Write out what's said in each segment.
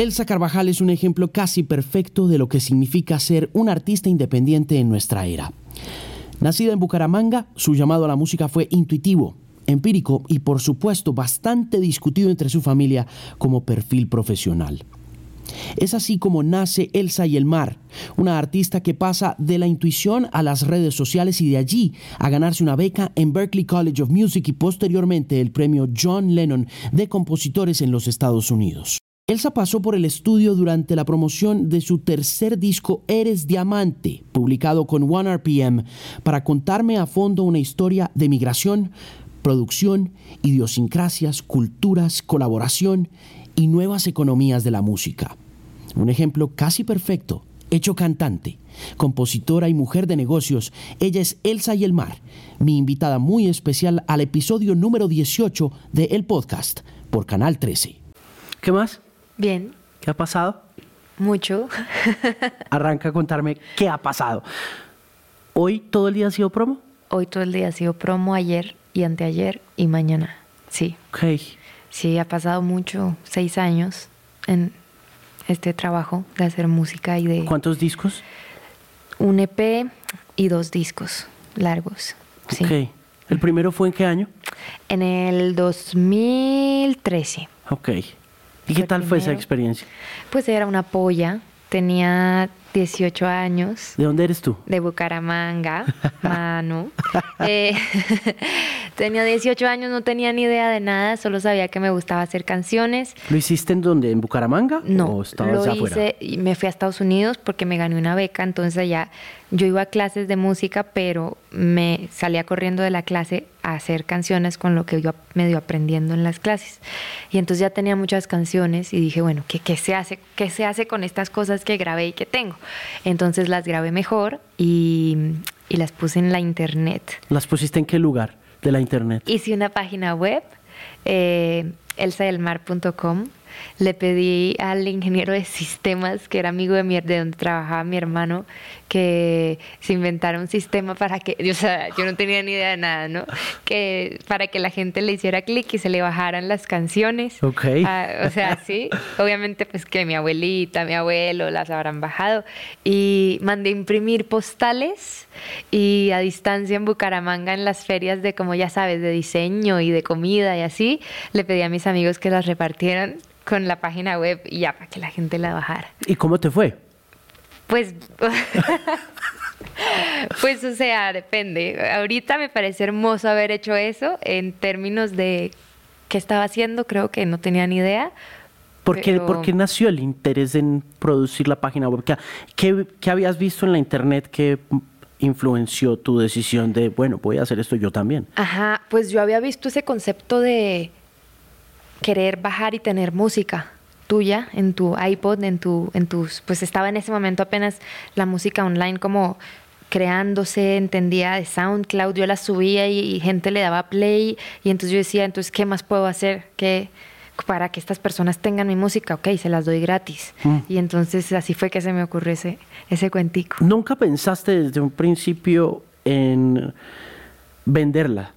Elsa Carvajal es un ejemplo casi perfecto de lo que significa ser un artista independiente en nuestra era. Nacida en Bucaramanga, su llamado a la música fue intuitivo, empírico y por supuesto bastante discutido entre su familia como perfil profesional. Es así como nace Elsa y el Mar, una artista que pasa de la intuición a las redes sociales y de allí a ganarse una beca en Berklee College of Music y posteriormente el premio John Lennon de compositores en los Estados Unidos. Elsa pasó por el estudio durante la promoción de su tercer disco Eres Diamante, publicado con One RPM, para contarme a fondo una historia de migración, producción, idiosincrasias, culturas, colaboración y nuevas economías de la música. Un ejemplo casi perfecto, hecho cantante, compositora y mujer de negocios, ella es Elsa y el Mar, mi invitada muy especial al episodio número 18 de El Podcast por Canal 13. ¿Qué más? Bien. ¿Qué ha pasado? Mucho. Arranca a contarme qué ha pasado. ¿Hoy todo el día ha sido promo? Hoy todo el día ha sido promo, ayer y anteayer y mañana. Sí. Ok. Sí, ha pasado mucho, seis años en este trabajo de hacer música y de... ¿Cuántos discos? Un EP y dos discos largos. Sí. Ok. ¿El primero fue en qué año? En el 2013. Ok. ¿Y qué tal fue esa experiencia? Pues era una polla, tenía 18 años. ¿De dónde eres tú? de Bucaramanga, Manu. Eh, tenía 18 años, no tenía ni idea de nada, solo sabía que me gustaba hacer canciones. ¿Lo hiciste en dónde? ¿En Bucaramanga? No, ¿O estabas lo afuera? hice y me fui a Estados Unidos porque me gané una beca, entonces allá yo iba a clases de música, pero me salía corriendo de la clase a hacer canciones con lo que yo medio aprendiendo en las clases. Y entonces ya tenía muchas canciones y dije, bueno, ¿qué, qué se hace? ¿Qué se hace con estas cosas que grabé y que tengo? Entonces las grabé mejor y, y las puse en la internet. ¿Las pusiste en qué lugar de la internet? Hice una página web, eh, elsadelmar.com. Le pedí al ingeniero de sistemas, que era amigo de, mi, de donde trabajaba mi hermano, que se inventara un sistema para que, o sea, yo no tenía ni idea de nada, ¿no? Que para que la gente le hiciera clic y se le bajaran las canciones. Ok. Ah, o sea, sí, obviamente pues que mi abuelita, mi abuelo las habrán bajado. Y mandé imprimir postales y a distancia en Bucaramanga en las ferias de, como ya sabes, de diseño y de comida y así, le pedí a mis amigos que las repartieran con la página web y ya para que la gente la bajara. ¿Y cómo te fue? Pues, pues, o sea, depende. Ahorita me parece hermoso haber hecho eso en términos de qué estaba haciendo, creo que no tenía ni idea. ¿Por qué, Pero- por qué nació el interés en producir la página web? ¿Qué, qué, qué habías visto en la internet que influenció tu decisión de, bueno, voy a hacer esto yo también? Ajá, pues yo había visto ese concepto de querer bajar y tener música tuya en tu iPod, en tu, en tus, pues estaba en ese momento apenas la música online como creándose, entendía de SoundCloud, yo la subía y, y gente le daba play y entonces yo decía, entonces, ¿qué más puedo hacer que para que estas personas tengan mi música? Ok, se las doy gratis. Mm. Y entonces así fue que se me ocurrió ese, ese cuentico. ¿Nunca pensaste desde un principio en venderla?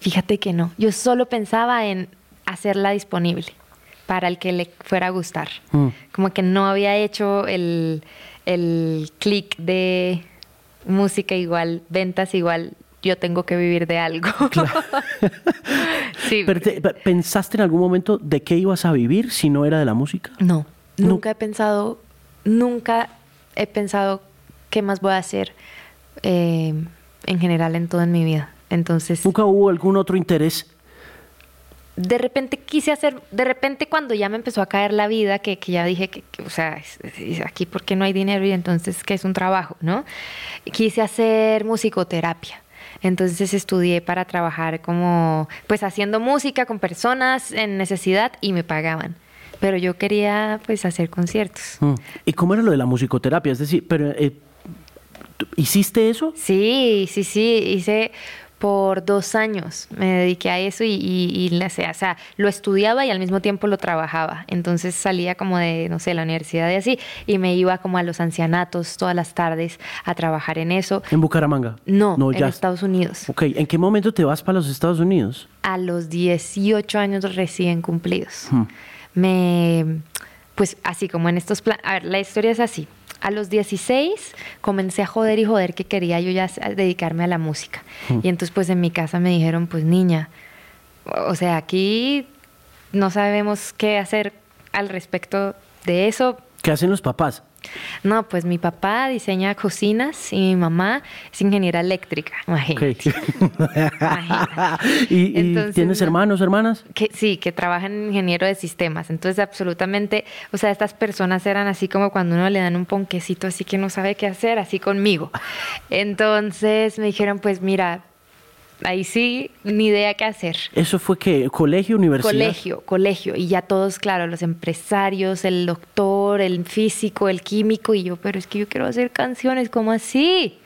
Fíjate que no. Yo solo pensaba en hacerla disponible para el que le fuera a gustar. Mm. Como que no había hecho el, el clic de música igual, ventas igual, yo tengo que vivir de algo. sí. Pero te- pe- ¿Pensaste en algún momento de qué ibas a vivir si no era de la música? No, No. nunca he pensado, nunca he pensado qué más voy a hacer eh, en general en todo en mi vida. Entonces, ¿Nunca hubo algún otro interés? de repente quise hacer, de repente cuando ya me empezó a caer la vida, que, que ya dije que, que, o sea, es- es aquí porque no hay dinero y entonces que es un trabajo, ¿no? Quise hacer musicoterapia. Entonces estudié para trabajar como, pues haciendo música con personas en necesidad y me pagaban. Pero yo quería pues hacer conciertos. Mm. ¿Y cómo era lo de la musicoterapia? Es decir, pero eh, ¿tú- ¿hiciste eso? Sí, sí, sí, hice por dos años, me dediqué a eso y, y, y o sea, lo estudiaba y al mismo tiempo lo trabajaba. Entonces salía como de, no sé, la universidad y así, y me iba como a los ancianatos todas las tardes a trabajar en eso. En Bucaramanga. No, no en ya. Estados Unidos. Ok, ¿en qué momento te vas para los Estados Unidos? A los 18 años recién cumplidos. Hmm. Me, pues así como en estos planes, a ver, la historia es así. A los 16 comencé a joder y joder que quería yo ya dedicarme a la música. Y entonces pues en mi casa me dijeron, pues niña, o sea, aquí no sabemos qué hacer al respecto de eso. ¿Qué hacen los papás? No, pues mi papá diseña cocinas y mi mamá es ingeniera eléctrica, imagínate. ¿Y, tienes hermanos, hermanas? Que, sí, que trabajan en ingeniero de sistemas. Entonces, absolutamente, o sea, estas personas eran así como cuando uno le dan un ponquecito así que no sabe qué hacer, así conmigo. Entonces me dijeron, pues mira, ahí sí, ni idea qué hacer. ¿Eso fue qué? ¿Colegio, universidad? Colegio, colegio. Y ya todos, claro, los empresarios, el doctor, el físico, el químico. Y yo, pero es que yo quiero hacer canciones, ¿cómo así?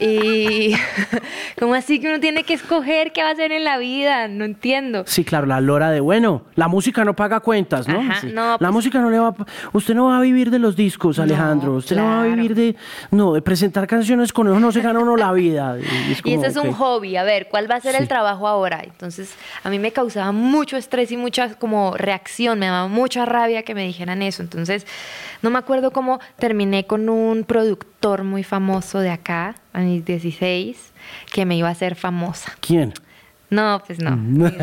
Y como así que uno tiene que escoger qué va a hacer en la vida, no entiendo. Sí, claro, la lora de bueno, la música no paga cuentas, ¿no? la pues música no le va usted no va a vivir de los discos, Alejandro, usted no va a vivir de no, de presentar canciones con eso no se gana uno la vida. Y, eso es un hobby, a ver, ¿cuál va a ser el trabajo ahora? Entonces, a mí me causaba mucho estrés y mucha como reacción, me daba mucha rabia que me dijeran eso. Entonces, no me acuerdo cómo terminé con un productor muy famoso de acá, a mis 16, que me iba a hacer famosa. ¿Quién? No, pues no.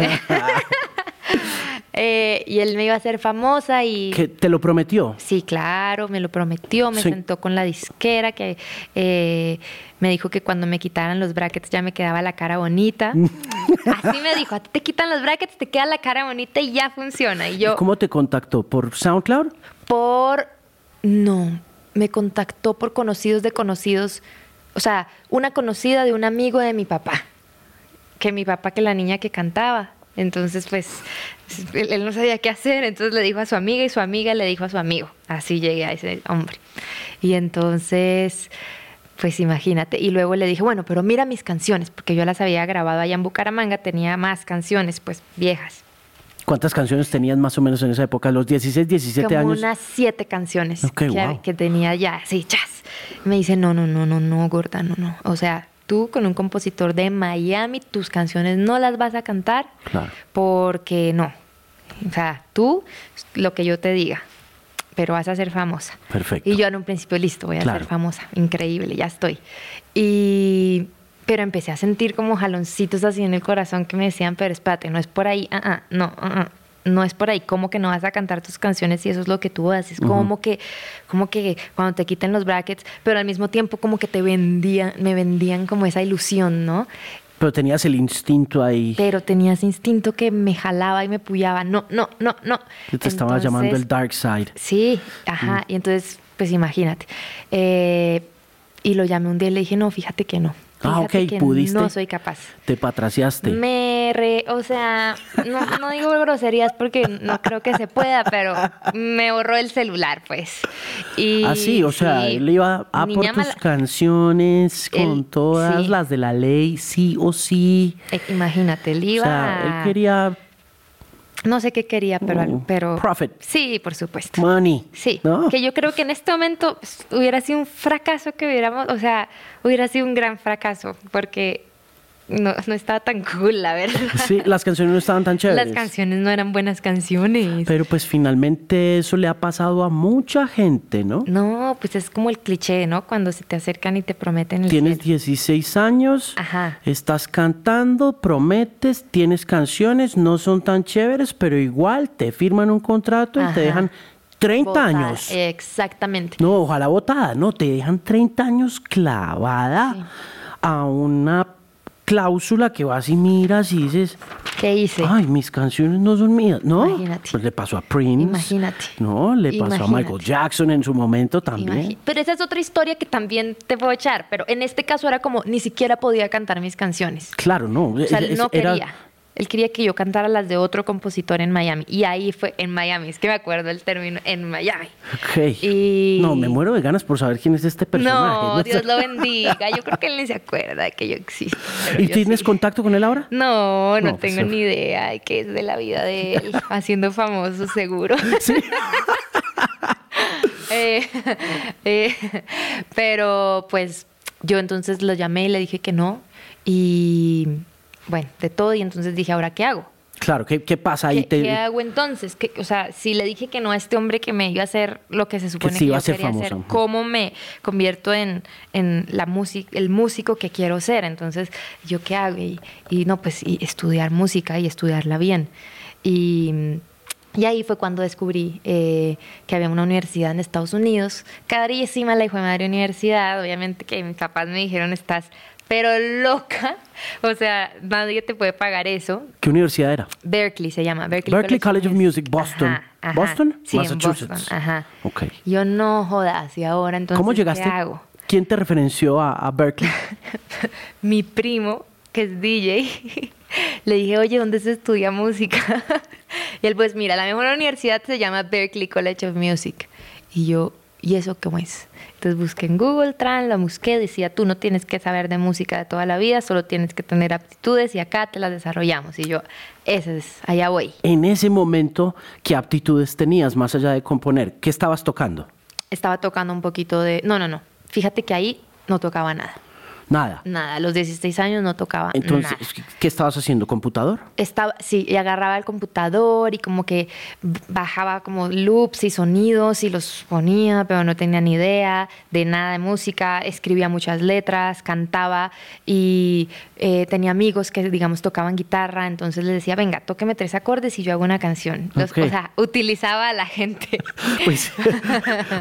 Eh, y él me iba a hacer famosa y... ¿Que ¿Te lo prometió? Sí, claro, me lo prometió, me sentó con la disquera, que eh, me dijo que cuando me quitaran los brackets ya me quedaba la cara bonita. Así me dijo, a ti te quitan los brackets, te queda la cara bonita y ya funciona. Y yo... ¿Cómo te contactó? ¿Por SoundCloud? Por no, me contactó por conocidos de conocidos, o sea, una conocida de un amigo de mi papá, que mi papá, que la niña que cantaba. Entonces, pues, él, no sabía qué hacer, entonces le dijo a su amiga y su amiga le dijo a su amigo. Así llegué a ese hombre. Y entonces, pues imagínate. Y luego le dije, bueno, pero mira mis canciones, porque yo las había grabado allá en Bucaramanga, tenía más canciones, pues viejas. ¿Cuántas canciones tenías más o menos en esa época? ¿Los 16, 17 años? unas siete canciones que, tenía ya, sí, chas. Me dice, no, no, no, no, no, gorda, no, no. O sea, tú con un compositor de Miami, tus canciones no las vas a cantar porque no. O sea, tú, lo que yo te diga, pero vas a ser famosa. Perfecto. Y yo en un principio, listo, voy a ser famosa. Increíble, ya estoy. Y pero empecé a sentir como jaloncitos así en el corazón que me decían, pero espérate, no es por ahí, ah, ah no, ah, no es por ahí, ¿cómo que no vas a cantar tus canciones y eso es lo que tú haces? Como que, como que cuando te quiten los brackets, pero al mismo tiempo como que te vendían, me vendían como esa ilusión, ¿no? Pero tenías el instinto ahí. Pero tenías instinto que me jalaba y me puyaba. No, no, no, no. te estaba llamando el dark side. Sí, ajá. Mm. Y entonces, pues imagínate. Eh, y lo llamé un día y le dije, no, fíjate que no ah, ok, pudiste. No soy capaz. Te patraciaste. Me re, o sea, no, digo groserías porque no creo que se pueda, pero me borró el celular, pues. Y, ah, sí, o sea, él iba a por tus canciones con todas las de la ley, sí o sí. Eh, imagínate, él iba. O sea, él quería no sé qué quería, pero, oh, pero... Profit. Sí, por supuesto. Money. Sí. Que yo creo que en este momento pues, hubiera sido un fracaso que hubiéramos, o sea, hubiera sido un gran fracaso, porque no, no estaba tan cool, la verdad. Sí, las canciones no estaban tan chéveres. Las canciones no eran buenas canciones. Pero pues finalmente eso le ha pasado a mucha gente, ¿no? No, pues es como el cliché, ¿no? Cuando se te acercan y te prometen el Tienes 16 años, estás cantando, prometes, tienes canciones, no son tan chéveres, pero igual te firman un contrato y te dejan 30 años. Exactamente. No, ojalá votada, no, te dejan 30 años clavada a una cláusula que vas y miras y dices, ¿qué hice? Ay, mis canciones no son mías, ¿no? Imagínate. Pues le pasó a Prince. Imagínate. No, le pasó a Michael Jackson en su momento también. Pero esa es otra historia que también te puedo echar, pero en este caso era como ni siquiera podía cantar mis canciones. Claro, no. O sea, no quería. Él quería que yo cantara las de otro compositor en Miami. Y ahí fue en Miami. Es que me acuerdo el término en Miami. Ok. No, me muero de ganas por saber quién es este personaje. No, Dios lo bendiga. Yo creo que él ni se acuerda de que yo existo. ¿Y tienes contacto con él ahora? No, no, tengo pues, ni idea de qué es de la vida de él. Haciendo famoso, seguro. Sí. Eh, eh, pero pues yo entonces lo llamé y le dije que no. Y bueno, de todo y entonces dije, ¿ahora qué hago? Claro, ¿qué, qué pasa ahí? ¿Qué, qué hago entonces? ¿Qué- o sea, si le dije que no a este hombre que me iba a hacer lo que se supone sí que, iba yo a ser quería famosa. hacer. ¿cómo me convierto en, en la música, el músico que quiero ser? Entonces, ¿yo qué hago? Y, y no, pues y estudiar música y estudiarla bien. Y, y ahí fue cuando descubrí eh, que había una universidad en Estados Unidos, carísima la hijo de madre universidad, obviamente que mis papás me dijeron, estás pero loca, o sea, nadie te puede pagar eso. ¿Qué universidad era? Berkeley se llama. Berkeley, Berkeley College of Music, Boston. Ajá, ajá. ¿Boston? Sí, Massachusetts. Boston, ajá. Ok. Yo no jodas, y ahora entonces, ¿Cómo llegaste? ¿qué hago? ¿Quién te referenció a, a Berkeley? Mi primo, que es DJ, le dije, oye, ¿dónde se estudia música? y él, pues mira, la mejor universidad se llama Berkeley College of Music. Y yo, ¿y eso cómo es? Entonces busqué en Google, Tran, la busqué, decía, tú no tienes que saber de música de toda la vida, solo tienes que tener aptitudes y acá te las desarrollamos. Y yo, ese es, allá voy. en ese momento, ¿qué aptitudes tenías más allá de componer? ¿Qué estabas tocando? Estaba tocando un poquito de... No, no, no. Fíjate que ahí no tocaba nada. Nada. Nada, a los 16 años no tocaba Entonces, nada. ¿qué estabas haciendo? ¿Computador? Estaba, sí, y agarraba el computador y como que bajaba como loops y sonidos y los ponía, pero no tenía ni idea de nada de música. Escribía muchas letras, cantaba y eh, tenía amigos que, digamos, tocaban guitarra. Entonces les decía, venga, tóqueme tres acordes y yo hago una canción. Los-. O sea, utilizaba a la gente. Pues,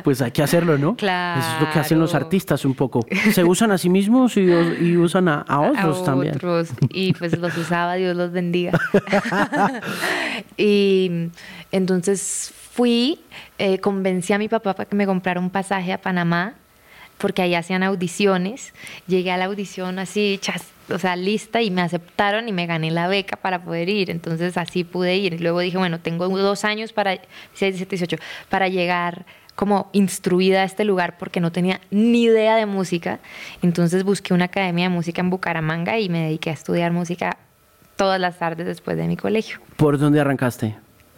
pues hay que hacerlo, ¿no? Claro. Eso es lo que hacen los artistas un poco. Se usan a sí mismos y, y usan a, a otros a también. otros, y pues los usaba, Dios los bendiga. y entonces fui, eh, convencí a mi papá para que me comprara un pasaje a Panamá, porque ahí hacían audiciones. Llegué a la audición así, chas- o sea, lista y me aceptaron y me gané la beca para poder ir. Entonces así pude ir. Y luego dije, bueno, tengo dos años para, 16, 17, 18, para llegar como instruida a este lugar porque no tenía ni idea de música. Entonces busqué una academia de música en Bucaramanga y me dediqué a estudiar música todas las tardes después de mi colegio. ¿Por dónde arrancaste?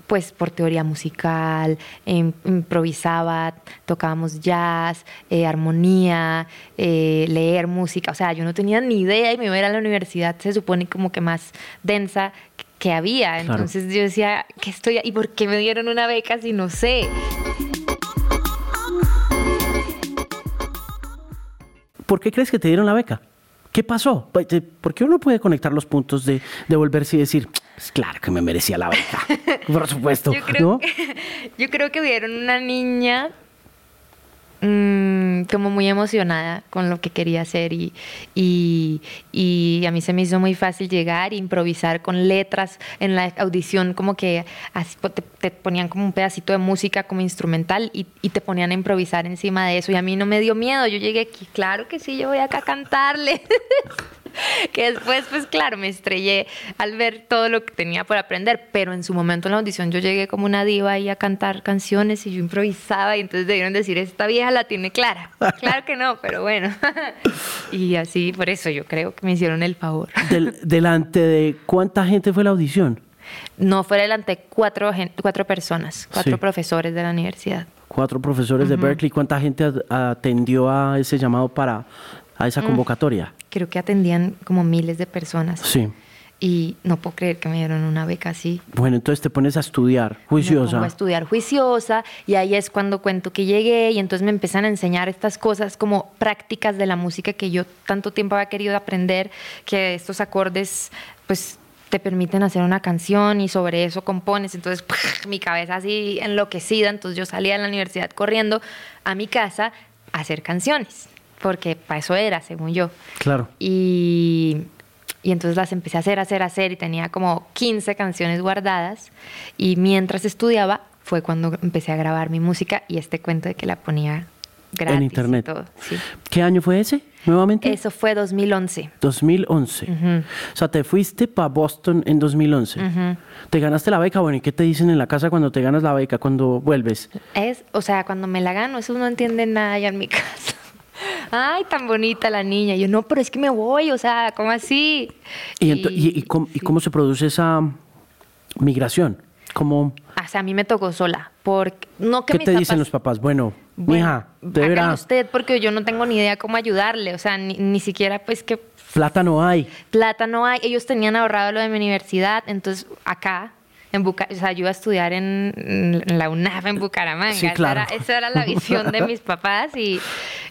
Pues por teoría musical, em- improvisaba, tocábamos jazz, eh, armonía, eh, leer música. O sea, yo no tenía ni idea y me iba a ir a la universidad, se supone como que más densa que había. Claro. Entonces yo decía, ¿qué estoy? ¿Y por qué me dieron una beca si no sé? ¿Por qué crees que te dieron la beca? ¿Qué pasó? Pues, eh, ¿Por qué uno puede conectar los puntos de, de volverse y decir, pues claro que me merecía la beca? Por supuesto, Yo creo, ¿no? que, yo creo que vieron una niña mm, como muy emocionada con lo que quería hacer y, y, y a mí se me hizo muy fácil llegar e improvisar con letras en la audición como que te ponían como un pedacito de música como instrumental y, y te ponían a improvisar encima de eso y a mí no me dio miedo, yo llegué aquí, claro que sí, yo voy acá a cantarle. que después, pues claro, me estrellé al ver todo lo que tenía por aprender, pero en su momento en la audición yo llegué como una diva ahí a cantar canciones y yo improvisaba y entonces debieron decir, esta vieja la tiene clara. Claro que no, pero bueno. y así, por eso yo creo que me hicieron el favor. Del- delante de cuánta gente fue la audición? No fue delante de cuatro, cuatro personas, cuatro Sí. profesores de la universidad. Cuatro profesores de Berkeley. ¿Cuánta gente atendió a ese llamado para a Mm. esa convocatoria? Creo que atendían como miles de personas. Sí. Y no puedo creer que me dieron una beca así. Bueno, entonces te pones a estudiar, Me juiciosa. pongo a estudiar juiciosa y ahí es cuando cuento que llegué y entonces me empiezan a enseñar estas cosas como prácticas de la música que yo tanto tiempo había querido aprender, que estos acordes pues te permiten hacer una canción y sobre eso compones. Entonces mi cabeza así enloquecida, entonces yo salía de la universidad corriendo a mi casa a hacer canciones, porque para eso era, según yo. Claro. Y, y entonces las empecé a hacer, hacer, hacer y tenía como 15 canciones guardadas. Y mientras estudiaba fue cuando empecé a grabar mi música y este cuento de que la ponía gratis. en y internet. todo, sí. ¿Qué año fue ese? Nuevamente. Eso fue 2011. 2011. O sea, te fuiste para Boston en 2011. Te ganaste la beca. Bueno, ¿y qué te dicen en la casa cuando te ganas la beca, cuando vuelves? Es, o sea, cuando me la gano, eso no entiende nada ya en mi casa. Ay, tan bonita la niña. Y yo, no, pero es que me voy, o sea, ¿cómo así? ¿Y, y- y cómo, se produce esa migración? ¿Cómo, O sea, a mí me tocó sola. Porque, no que ¿Qué te dicen los papás? Bueno, Mija, de usted porque yo no tengo ni idea cómo ayudarle, o sea, ni, ni siquiera pues que Plata no hay. plata no hay. Ellos tenían ahorrado lo de mi universidad, entonces acá, en Buca o sea, yo iba a estudiar en, en la UNAF en Bucaramanga. Sí, Esa claro. era- Esa, era, la visión de mis papás y,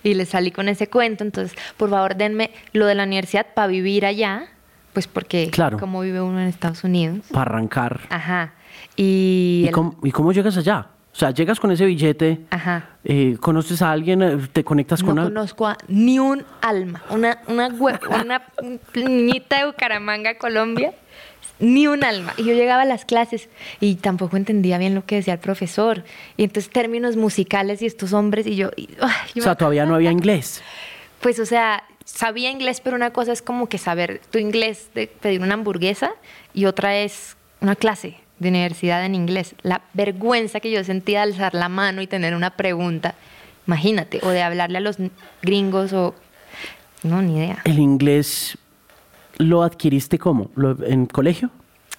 y les salí con ese cuento. Entonces, por favor, denme lo de la universidad para vivir allá, pues porque Claro. como vive uno en Estados Unidos. Para arrancar. Ajá. Y... ¿Y el- cómo, y cómo llegas allá? O sea, llegas con ese billete, Ajá. eh, conoces a alguien, eh, te conectas No con alguien. conozco a ni un alma. Una, una, una niñita de Bucaramanga, Colombia. Ni un alma. Y yo llegaba a las clases y tampoco entendía bien lo que decía el profesor. Y entonces términos musicales y estos hombres y yo... y- yo O sea, todavía no había inglés. Pues, o sea, sabía inglés, pero una cosa es como que saber tu inglés de pedir una hamburguesa y otra es una clase de universidad en inglés. La vergüenza que yo sentía de alzar la mano y tener una pregunta, imagínate, o de hablarle a los gringos o... No, ni idea. ¿El inglés lo adquiriste cómo? ¿Lo- ¿En colegio?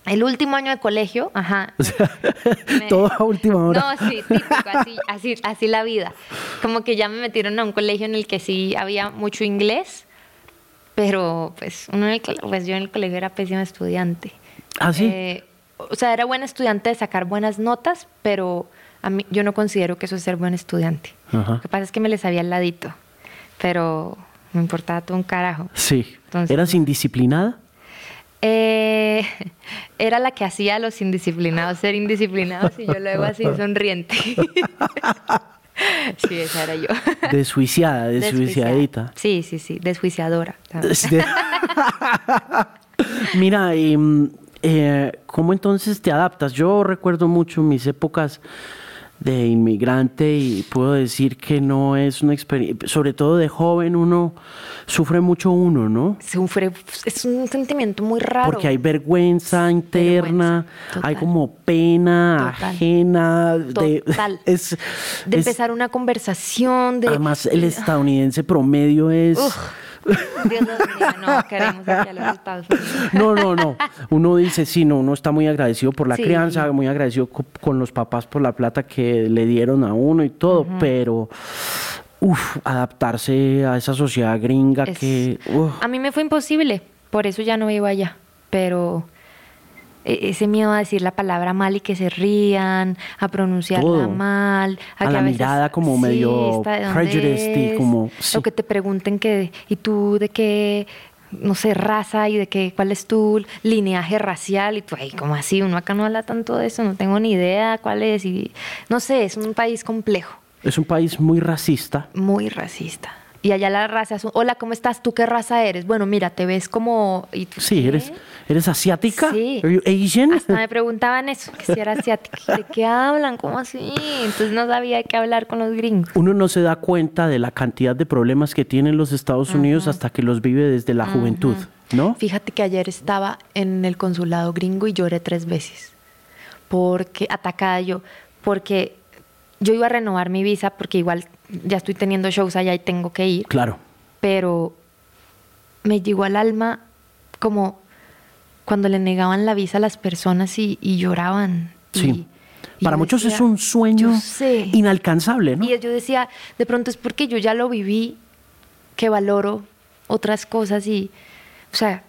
El último año de colegio, ajá. me- Todo a última hora. No, sí, típico, así, así, así la vida. Como que ya me metieron a un colegio en el que sí había mucho inglés, pero pues, uno en el pues yo en el colegio era pésima estudiante. ¿Ah, sí? Eh, o sea, era buena estudiante de sacar buenas notas, pero a mí, yo no considero que eso es ser buen estudiante. Ajá. Lo que pasa es que me les sabía al ladito, pero me importaba todo un carajo. Sí. Entonces- ¿Eras indisciplinada? Eh, era la que hacía a los indisciplinados ser indisciplinados y yo luego así sonriente. sí, esa era yo. Desjuiciada, desjuiciadita. Sí, sí, sí, desjuiciadora. Mira, mm, eh, ¿cómo entonces te adaptas? Yo recuerdo mucho mis épocas de inmigrante y puedo decir que no es una experiencia, sobre todo de joven uno sufre mucho uno, ¿no? Sufre, es un sentimiento muy raro. Porque hay vergüenza interna, hay como pena Total. ajena. De, Total. es, de es- empezar una conversación, de... Además, el estadounidense promedio es... Uf, Dios nos bendiga, no queremos aquí a los Estados Unidos. No, no, no. Uno dice, sí, no, uno está muy agradecido por la Sí. crianza, muy agradecido co- con los papás por la plata que le dieron a uno y todo, pero, uff, adaptarse a esa sociedad gringa Es- que, uf, A mí me fue imposible, por eso ya no vivo allá, pero ese miedo a decir la palabra mal y que se rían, a pronunciarla Todo. mal, A que la veces, mirada como medio ¿esta de dónde prejudiced y como- sí. o que te pregunten que y tú de qué no sé, raza y de qué, cuál es tu lineaje racial y tú, ay, ¿cómo así? Uno acá no habla tanto de eso, no tengo ni idea cuál es y no sé, es un país complejo es un país muy racista. muy racista. Y allá la raza es un, hola, ¿cómo estás? ¿Tú qué raza eres? Bueno, mira, te ves como... ¿y tú Sí, qué? eres, eres asiática. Sí. Asian? Hasta me preguntaban eso, que si era asiática. ¿De qué hablan? ¿Cómo así? Entonces no sabía qué hablar con los gringos. Uno no se da cuenta de la cantidad de problemas que tienen los Estados Unidos hasta que los vive desde la juventud, ¿no? Fíjate que ayer estaba en el consulado gringo y lloré tres veces. Porque, atacada yo, porque yo iba a renovar mi visa porque igual ya estoy teniendo shows allá y tengo que ir. Claro. pero me llegó al alma como cuando le negaban la visa a las personas y, y lloraban. Sí. y Para muchos es un sueño inalcanzable, ¿no? Y yo decía, de pronto es porque yo ya lo viví, que valoro otras cosas y, o sea,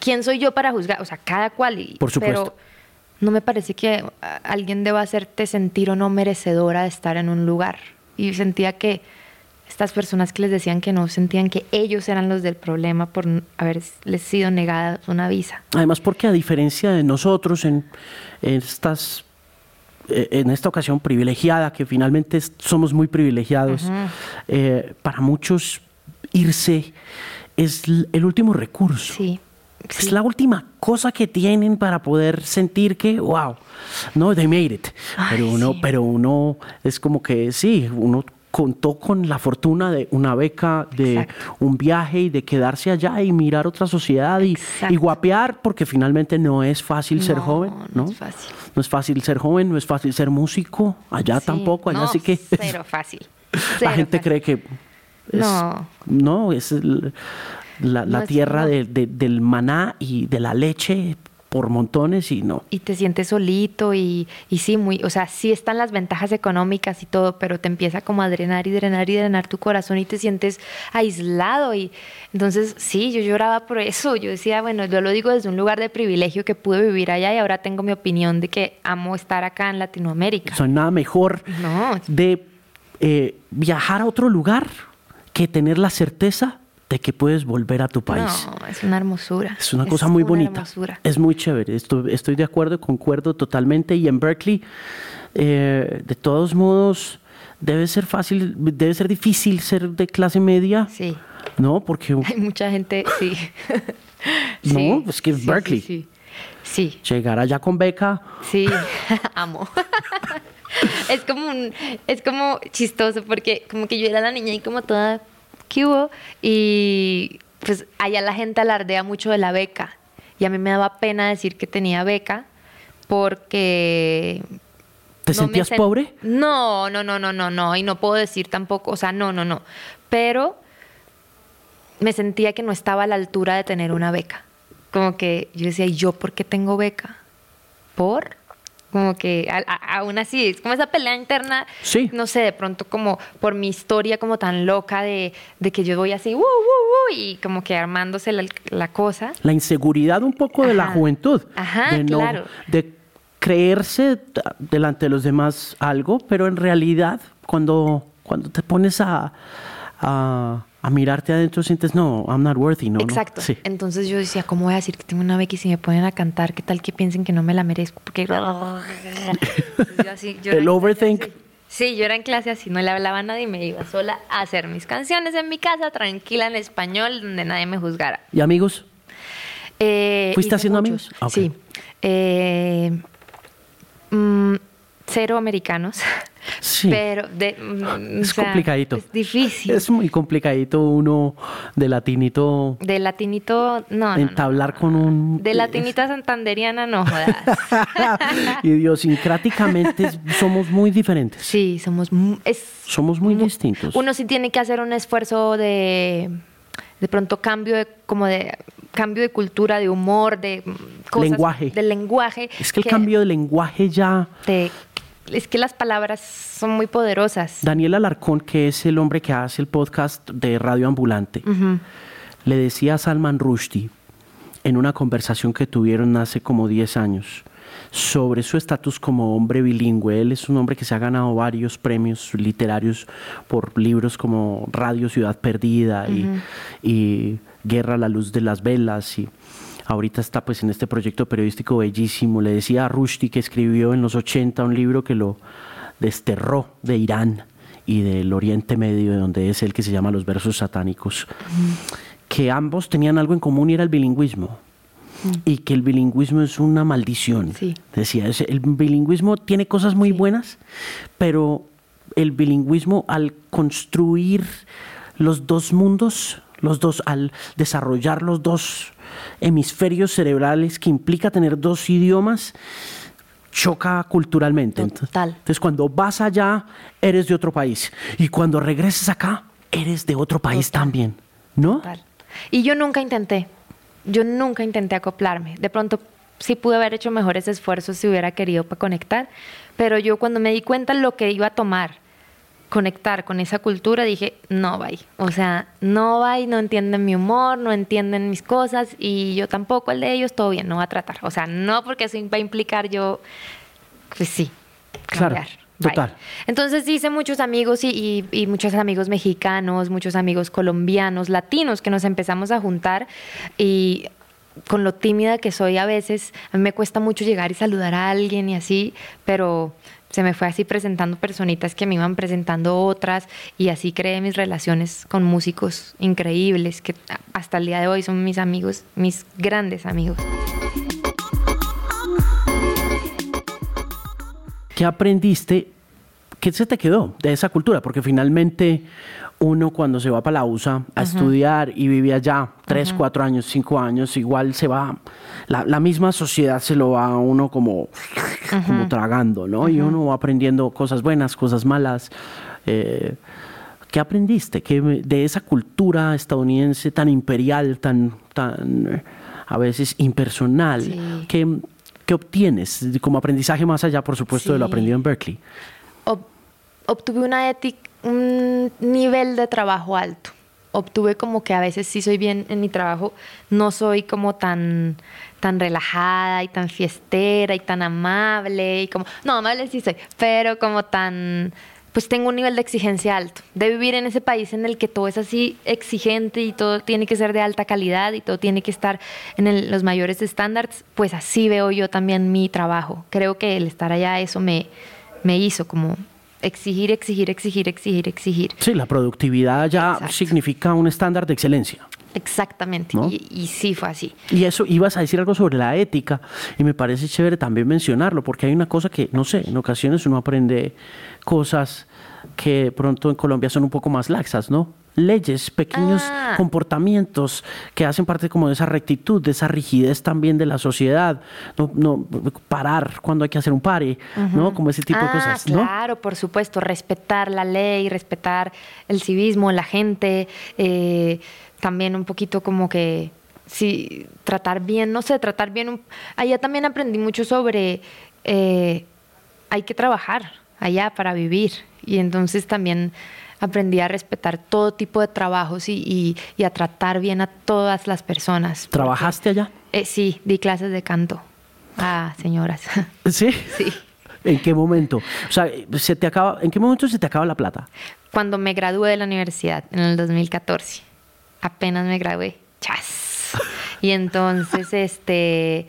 ¿quién soy yo para juzgar? O sea, cada cual. Y, Por supuesto. Pero no me parece que alguien deba hacerte sentir o no merecedora de estar en un lugar. Y sentía que estas personas que les decían que no sentían que ellos eran los del problema por haberles sido negada una visa. Además, porque a diferencia de nosotros en, estas eh, en esta ocasión privilegiada, que finalmente somos muy privilegiados, eh, para muchos irse es el último recurso. Sí. Es la última cosa que tienen para poder sentir que, wow, no, they made it. Ay, pero uno, sí. pero uno es como que sí, uno contó con la fortuna de una beca, de Exacto. un viaje y de quedarse allá y mirar otra sociedad y, guapear, porque finalmente no es fácil ser joven, no ¿no? es fácil. No es fácil ser joven, no es fácil ser músico, allá Sí. tampoco, allá No, sí que Cero fácil. la gente fácil. cree que es- No. no, es el- la, No tierra no. de- de- del maná y de la leche por montones y no. Y te sientes solito y, y sí, muy, o sea, sí están las ventajas económicas y todo, pero te empieza como a drenar y drenar y drenar tu corazón y te sientes aislado y entonces sí, yo lloraba por eso, yo decía, bueno, yo lo digo desde un lugar de privilegio que pude vivir allá y ahora tengo mi opinión de que amo estar acá en Latinoamérica. Son nada mejor de eh, viajar a otro lugar que tener la certeza de que puedes volver a tu país. No, es una hermosura. Es una cosa muy bonita. Es muy chévere. Estoy, estoy, de acuerdo, concuerdo totalmente. Y en Berkeley, eh, de todos modos, debe ser fácil, debe ser difícil ser de clase media. Sí. ¿No? Porque. Hay mucha gente, sí. no, es que es Berkeley. Sí, sí, Llegar allá con beca. Sí, amo. es como un, es como chistoso porque como que yo era la niña y como toda hubo y pues allá la gente alardea mucho de la beca y a mí me daba pena decir que tenía beca porque ¿Te sentías pobre? No, no, no, no, no, no, y no puedo decir tampoco, o sea, no, no, no, pero me sentía que no estaba a la altura de tener una beca. Como que yo decía, ¿y yo por qué tengo beca? ¿Por? Como que aún así, es como esa pelea interna, sí. no sé, de pronto como por mi historia como tan loca de, de que yo voy así, uh, uh, uh, y como que armándose la, cosa. La inseguridad un poco de la juventud. Ajá, de claro. De creerse delante de los demás algo, pero en realidad cuando, cuando te pones a a mirarte adentro sientes, no, I'm not worthy, ¿no? Exacto. Entonces yo decía, ¿cómo voy a decir que tengo una beca y si me ponen a cantar, qué tal que piensen que no me la merezco? Porque El overthink. Sí, yo era en clase así, no le hablaba a nadie y me iba sola a hacer mis canciones en mi casa, tranquila en español, donde nadie me juzgara. ¿Y amigos? Eh, ¿Fuiste haciendo amigos? Sí. Eh, mm, cero americanos. Sí. Pero de, mm, es complicadito. Es difícil. Es muy complicadito uno de latinito. De latinito, no. Entablar con un. De latinita santanderiana, no jodas. Idiosincráticamente somos muy diferentes. Sí, somos. Es, somos muy, distintos. Uno sí tiene que hacer un esfuerzo de. De pronto cambio de, como de cambio de cultura, de humor, de cosas, lenguaje. De lenguaje. Es que el cambio de lenguaje ya es que las palabras son muy poderosas. Daniel Alarcón, que es el hombre que hace el podcast de Radio Ambulante, le decía a Salman Rushdie en una conversación que tuvieron hace como 10 años sobre su estatus como hombre bilingüe. Él es un hombre que se ha ganado varios premios literarios por libros como Radio Ciudad Perdida y, y Guerra a la Luz de las Velas y ahorita está pues en este proyecto periodístico bellísimo. Le decía a Rushdie que escribió en los 80 un libro que lo desterró de Irán y del Oriente Medio, de donde es el que se llama Los Versos Satánicos, que ambos tenían algo en común y era el bilingüismo. Y que el bilingüismo es una maldición. Decía, el bilingüismo tiene cosas muy buenas, pero el bilingüismo al construir los dos mundos, los dos, al desarrollar los dos hemisferios cerebrales que implica tener dos idiomas, choca culturalmente. Total. Entonces, cuando vas allá, eres de otro país. Y cuando regreses acá, eres de otro país también. ¿No? Total. Y yo nunca intenté. Yo nunca intenté acoplarme. De pronto sí pude haber hecho mejores esfuerzos si hubiera querido para conectar, pero yo cuando me di cuenta lo que iba a tomar conectar con esa cultura, dije, no va. O sea, no va y no entienden mi humor, no entienden mis cosas y yo tampoco el de ellos, todo bien, no va a tratar. O sea, no porque eso va a implicar yo, pues sí, cambiar. Claro. Total. Entonces hice muchos amigos y, y, muchos amigos mexicanos, muchos amigos colombianos, latinos, que nos empezamos a juntar y con lo tímida que soy a veces, a mí me cuesta mucho llegar y saludar a alguien y así, pero se me fue así presentando personitas que me iban presentando otras y así creé mis relaciones con músicos increíbles que hasta el día de hoy son mis amigos, mis grandes amigos. ¿Qué aprendiste? ¿Qué se te quedó de esa cultura? Porque finalmente uno cuando se va para la USA a estudiar y vive allá tres, cuatro años, cinco años, igual se va, la, misma sociedad se lo va a uno como, como tragando, ¿no? Y uno va aprendiendo cosas buenas, cosas malas. Eh, ¿Qué aprendiste de esa cultura estadounidense tan imperial, tan, tan a veces impersonal. ¿Qué, obtienes como aprendizaje más allá, por supuesto, de lo aprendido en Berkeley? Obtuve una un nivel de trabajo alto. Obtuve como que a veces sí soy bien en mi trabajo, no soy como tan, tan relajada y tan fiestera y tan amable y como, no, amable sí soy, pero como tan, pues tengo un nivel de exigencia alto. De vivir en ese país en el que todo es así exigente y todo tiene que ser de alta calidad y todo tiene que estar en los mayores estándares, pues así veo yo también mi trabajo. Creo que el estar allá eso me, me hizo como exigir, exigir, exigir, exigir, exigir. Sí, la productividad ya significa un estándar de excelencia. Exactamente, y, y, sí fue así. Y eso, ibas a decir algo sobre la ética, y me parece chévere también mencionarlo, porque hay una cosa que, no sé, en ocasiones uno aprende cosas que pronto en Colombia son un poco más laxas, ¿no? Leyes, pequeños ah. comportamientos que hacen parte como de esa rectitud, de esa rigidez también de la sociedad, no, no parar cuando hay que hacer un pare, ¿no? Como ese tipo de ah, cosas, ¿no? Claro, por supuesto, respetar la ley, respetar el civismo, la gente, eh, también un poquito como que sí, tratar bien, no sé, tratar bien. Allá también aprendí mucho sobre eh, hay que trabajar allá para vivir y entonces también aprendí a respetar todo tipo de trabajos y, a tratar bien a todas las personas. ¿Trabajaste allá? Eh, sí, di clases de canto a señoras. ¿Sí? Sí. ¿En qué momento? O sea, ¿se te acaba, ¿en qué momento se te acaba la plata? Cuando me gradué de la universidad, en el 2014. Apenas me gradué. ¡Chas! Y entonces este,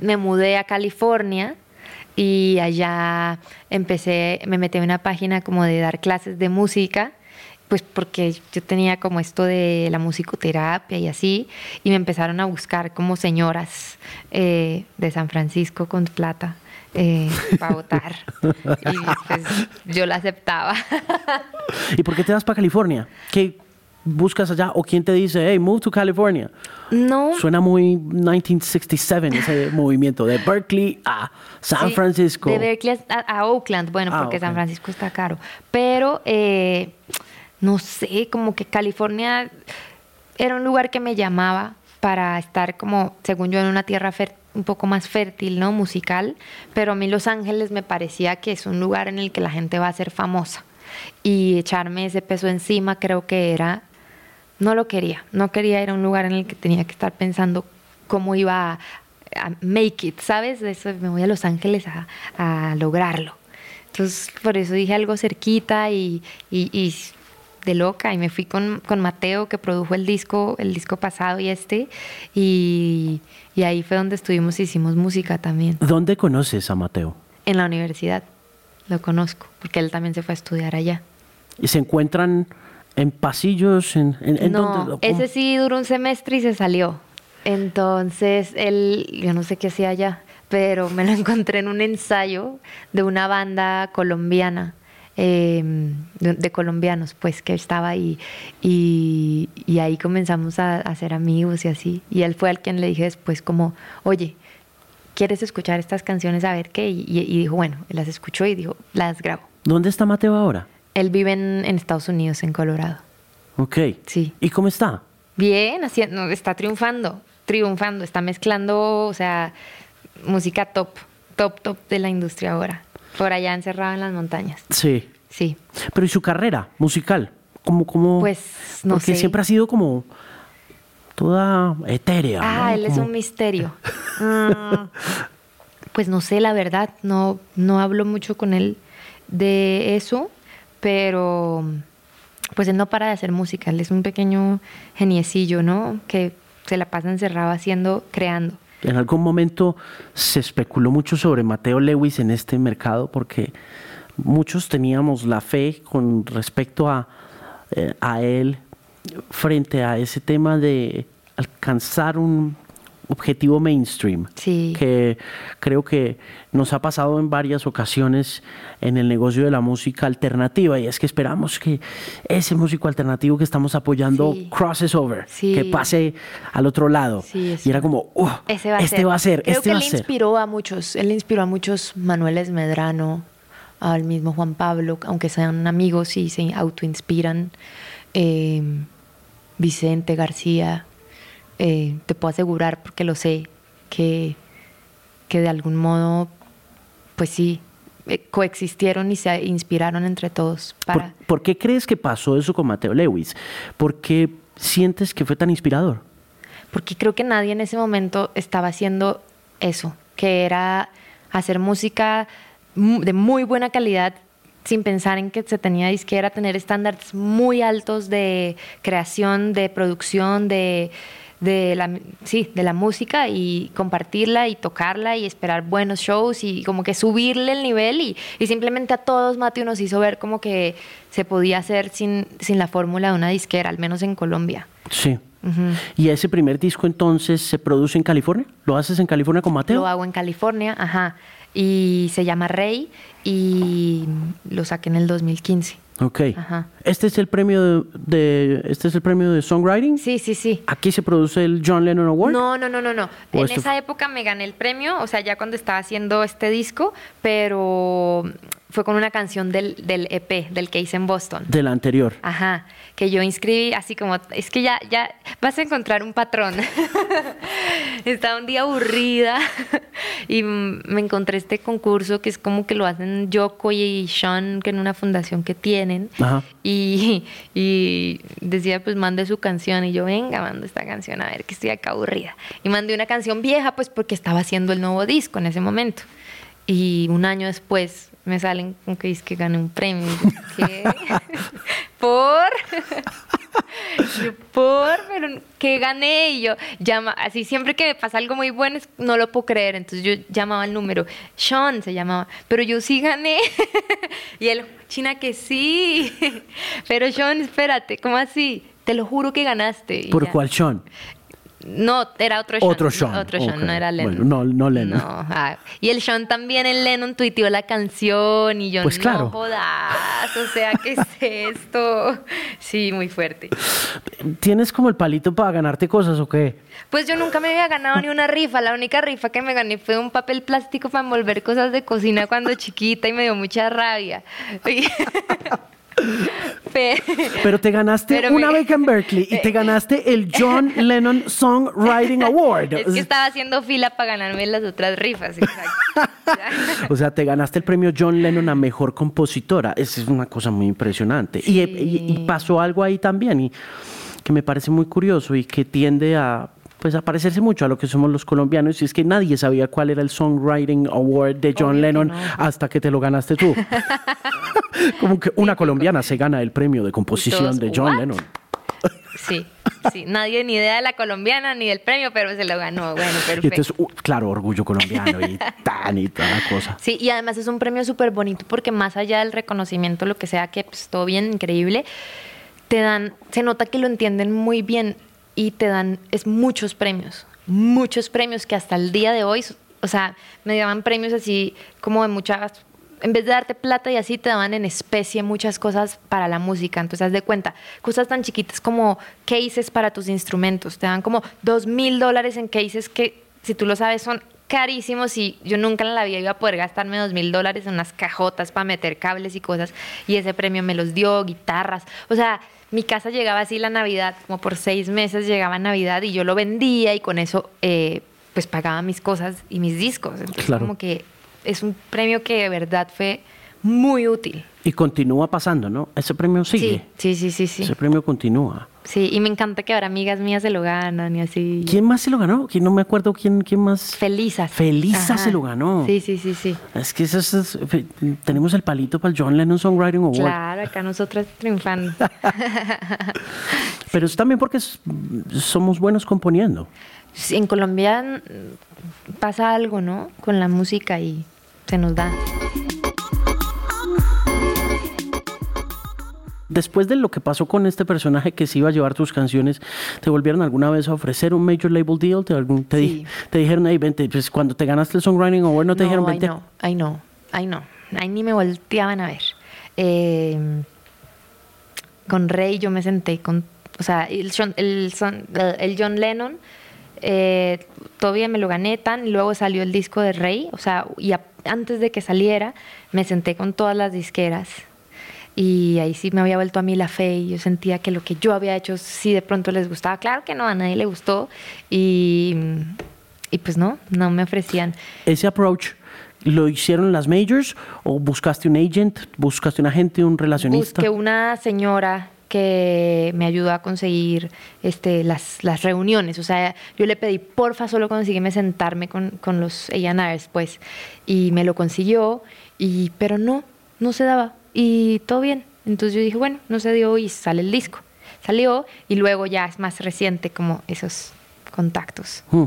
me mudé a California y allá empecé, me metí en una página como de dar clases de música, pues porque yo tenía como esto de la musicoterapia y así, y me empezaron a buscar como señoras eh, de San Francisco con plata. Eh, para votar. y pues yo la aceptaba. ¿Y por qué te vas para California? ¿Qué, buscas allá o quién te dice, hey, move to California? No. Suena muy 1967 ese movimiento de Berkeley a San Francisco. De Berkeley a, Oakland, bueno, ah, porque San Francisco está caro. Pero, eh, no sé, como que California era un lugar que me llamaba para estar como, según yo, en una tierra un poco más fértil, ¿no? Musical. Pero a mí Los Ángeles me parecía que es un lugar en el que la gente va a ser famosa. Y echarme ese peso encima creo que era no lo quería, no quería ir a un lugar en el que tenía que estar pensando cómo iba a, make it, ¿sabes? Eso, me voy a Los Ángeles a, lograrlo. Entonces, por eso dije algo cerquita y, de loca y me fui con, Mateo que produjo el disco, el disco pasado y este y, y ahí fue donde estuvimos y hicimos música también. ¿Dónde conoces a Mateo? En la universidad, lo conozco, porque él también se fue a estudiar allá. ¿Y se encuentran en pasillos? En, no, ese sí duró un semestre y se salió. Entonces, él, yo no sé qué hacía allá, pero me lo encontré en un ensayo de una banda colombiana. Em, de, colombianos, pues que estaba ahí y, ahí comenzamos a, hacer amigos y así. Y él fue al quien le dije después como, oye, ¿quieres escuchar estas canciones a ver qué? Y, y dijo, bueno, las escuchó y dijo, las grabo. ¿Dónde está Mateo ahora? Él vive en, Estados Unidos, en Colorado. Ok. Sí. ¿Y cómo está? Bien, haciendo, está triunfando, triunfando, está mezclando, o sea, música top, top, top de la industria ahora, por allá encerrado en las montañas. Sí. Sí. Pero ¿y su carrera musical? ¿Cómo, cómo? Pues no Porque siempre ha sido como toda etérea. Ah, él es un misterio. Mm, pues no sé, la verdad, no, no hablo mucho con él de eso pero pues él no para de hacer música, él es un pequeño geniecillo, ¿no? Que se la pasa encerrado haciendo, creando. En algún momento se especuló mucho sobre Mateo Lewis en este mercado porque muchos teníamos la fe con respecto a, eh, a él frente a ese tema de alcanzar un, objetivo mainstream, que creo que nos ha pasado en varias ocasiones en el negocio de la música alternativa, y es que esperamos que ese músico alternativo que estamos apoyando crosses over, que pase al otro lado. y era como, este va a ser, creo este que él inspiró a muchos, él inspiró a muchos Manueles Medrano, al mismo Juan Pablo, aunque sean amigos y se autoinspiran, eh, Vicente García, eh, te puedo asegurar, porque lo sé, que, que de algún modo, pues sí, eh, coexistieron y se inspiraron entre todos. Para... ¿Por, qué crees que pasó eso con Mateo Lewis? ¿Por qué sientes que fue tan inspirador? Porque creo que nadie en ese momento estaba haciendo eso, que era hacer música de muy buena calidad sin pensar en que se tenía disquera, tener estándares muy altos de creación, de producción, de de la, sí, de la música y compartirla y tocarla y esperar buenos shows y como que subirle el nivel y, y simplemente a todos Mateo nos hizo ver como que se podía hacer sin, sin la fórmula de una disquera, al menos en Colombia. Sí. ¿Y ese primer disco entonces se produce en California? ¿Lo haces en California con Mateo? Lo hago en California, ajá. Y se llama Rey y lo saqué en el 2015. Ok. ¿Este es el premio de, este es el premio de songwriting? Sí, sí, sí. ¿Aquí se produce el John Lennon Award? No, no, no, no, no. En esa época me gané el premio, o sea, ya cuando estaba haciendo este disco, pero fue con una canción del, del EP, del que hice en Boston. Del anterior. Ajá, que yo inscribí así como, es que ya, ya vas a encontrar un patrón. Estaba un día aburrida y me encontré este concurso que es como que lo hacen Yoko y Sean, que en una fundación que tienen. Ajá. Y, y decía, pues mande su canción. Y yo, venga, mando esta canción a ver que estoy acá aburrida. Y mandé una canción vieja, pues porque estaba haciendo el nuevo disco en ese momento. Y un año después me salen con que dice que gané un premio. ¿Qué? ¿Por? por, pero que gané y yo llama, así siempre que me pasa algo muy bueno no lo puedo creer, entonces yo llamaba el número, Sean se llamaba, pero yo sí gané y él, China que sí, pero Sean, espérate, ¿cómo así? Te lo juro que ganaste. ¿Por cuál Sean? No, era otro Sean. Otro Sean. Otro Sean, no era Lennon. no, no Lennon. Ah, y el Sean también en Lennon tuiteó la canción y yo pues claro. no jodas, o sea, ¿qué es esto? Sí, muy fuerte. ¿Tienes como el palito para ganarte cosas o qué? Pues yo nunca me había ganado ni una rifa. La única rifa que me gané fue un papel plástico para envolver cosas de cocina cuando chiquita y me dio mucha rabia. Pero te ganaste una beca en Berkeley y te ganaste el John Lennon Songwriting Award. Es que estaba haciendo fila para ganarme las otras rifas. o sea, te ganaste el premio John Lennon a mejor compositora. Esa es una cosa muy impresionante. Y, pasó algo ahí también y que me parece muy curioso y que tiende a pues a parecerse mucho a lo que somos los colombianos y es que nadie sabía cuál era el Songwriting Award de John Lennon hasta que te lo ganaste tú. Como que una colombiana se gana el premio de composición de John Lennon. Sí, sí, nadie ni idea de la colombiana ni del premio, pero se lo ganó. Bueno, perfecto. entonces, uh, claro, orgullo colombiano y tan y toda la cosa. Sí, y además es un premio súper bonito porque más allá del reconocimiento, lo que sea, que pues, todo bien, increíble, te dan, se nota que lo entienden muy bien y te dan es muchos premios, muchos premios que hasta el día de hoy, o sea, me daban premios así como de muchas en vez de darte plata y así te daban en especie muchas cosas para la música. Entonces, haz de cuenta, cosas tan chiquitas como cases para tus instrumentos. Te dan como dos mil dólares en cases que, si tú lo sabes, son carísimos y yo nunca en la vida iba a poder gastarme dos mil dólares en unas cajotas para meter cables y cosas. Y ese premio me los dio, guitarras. O sea, mi casa llegaba así la Navidad, como por seis meses llegaba Navidad y yo lo vendía y con eso eh, pues pagaba mis cosas y mis discos. Entonces como que es un premio que de verdad fue muy útil. Y continúa pasando, ¿no? Ese premio sigue. Sí, sí, sí, sí. Ese premio continúa. Sí, y me encanta que ahora amigas mías se lo ganan y así. ¿Quién más se lo ganó? no me acuerdo quién, quién más. Felisa. Felisa se lo ganó. Sí, sí, sí, sí. Es que eso es, tenemos el palito para el John Lennon Songwriting Award. Claro, acá nosotras triunfando. Pero es también porque somos buenos componiendo. en Colombia pasa algo, ¿no? Con la música y se nos da. Después de lo que pasó con este personaje que se iba a llevar tus canciones, ¿te volvieron alguna vez a ofrecer un major label deal? ¿Te, te, dijeron, hey, vente, pues cuando te ganaste el songwriting award, ¿no te dijeron, vente? No, ay no, ay no, ay ni me volteaban a ver. Eh, con Rey yo me senté con, o sea, el, el, el John Lennon, eh, todavía me lo gané tan, luego salió el disco de Rey, o sea, y antes de que saliera, me senté con todas las disqueras y ahí sí me había vuelto a mí la fe y yo sentía que lo que yo había hecho sí de pronto les gustaba. Claro que no, a nadie le gustó y, y pues no, no me ofrecían. Ese approach ¿Lo hicieron las majors o buscaste un agent, buscaste un agente, un relacionista? Busqué una señora que me ayudó a conseguir este, las, las reuniones. O sea, yo le pedí, porfa, solo consígueme sentarme con, con los A&Rs, pues. Y me lo consiguió, y, pero no, no se daba. Y todo bien. Entonces yo dije, bueno, no se dio y sale el disco. Salió y luego ya es más reciente como esos contactos. Hmm.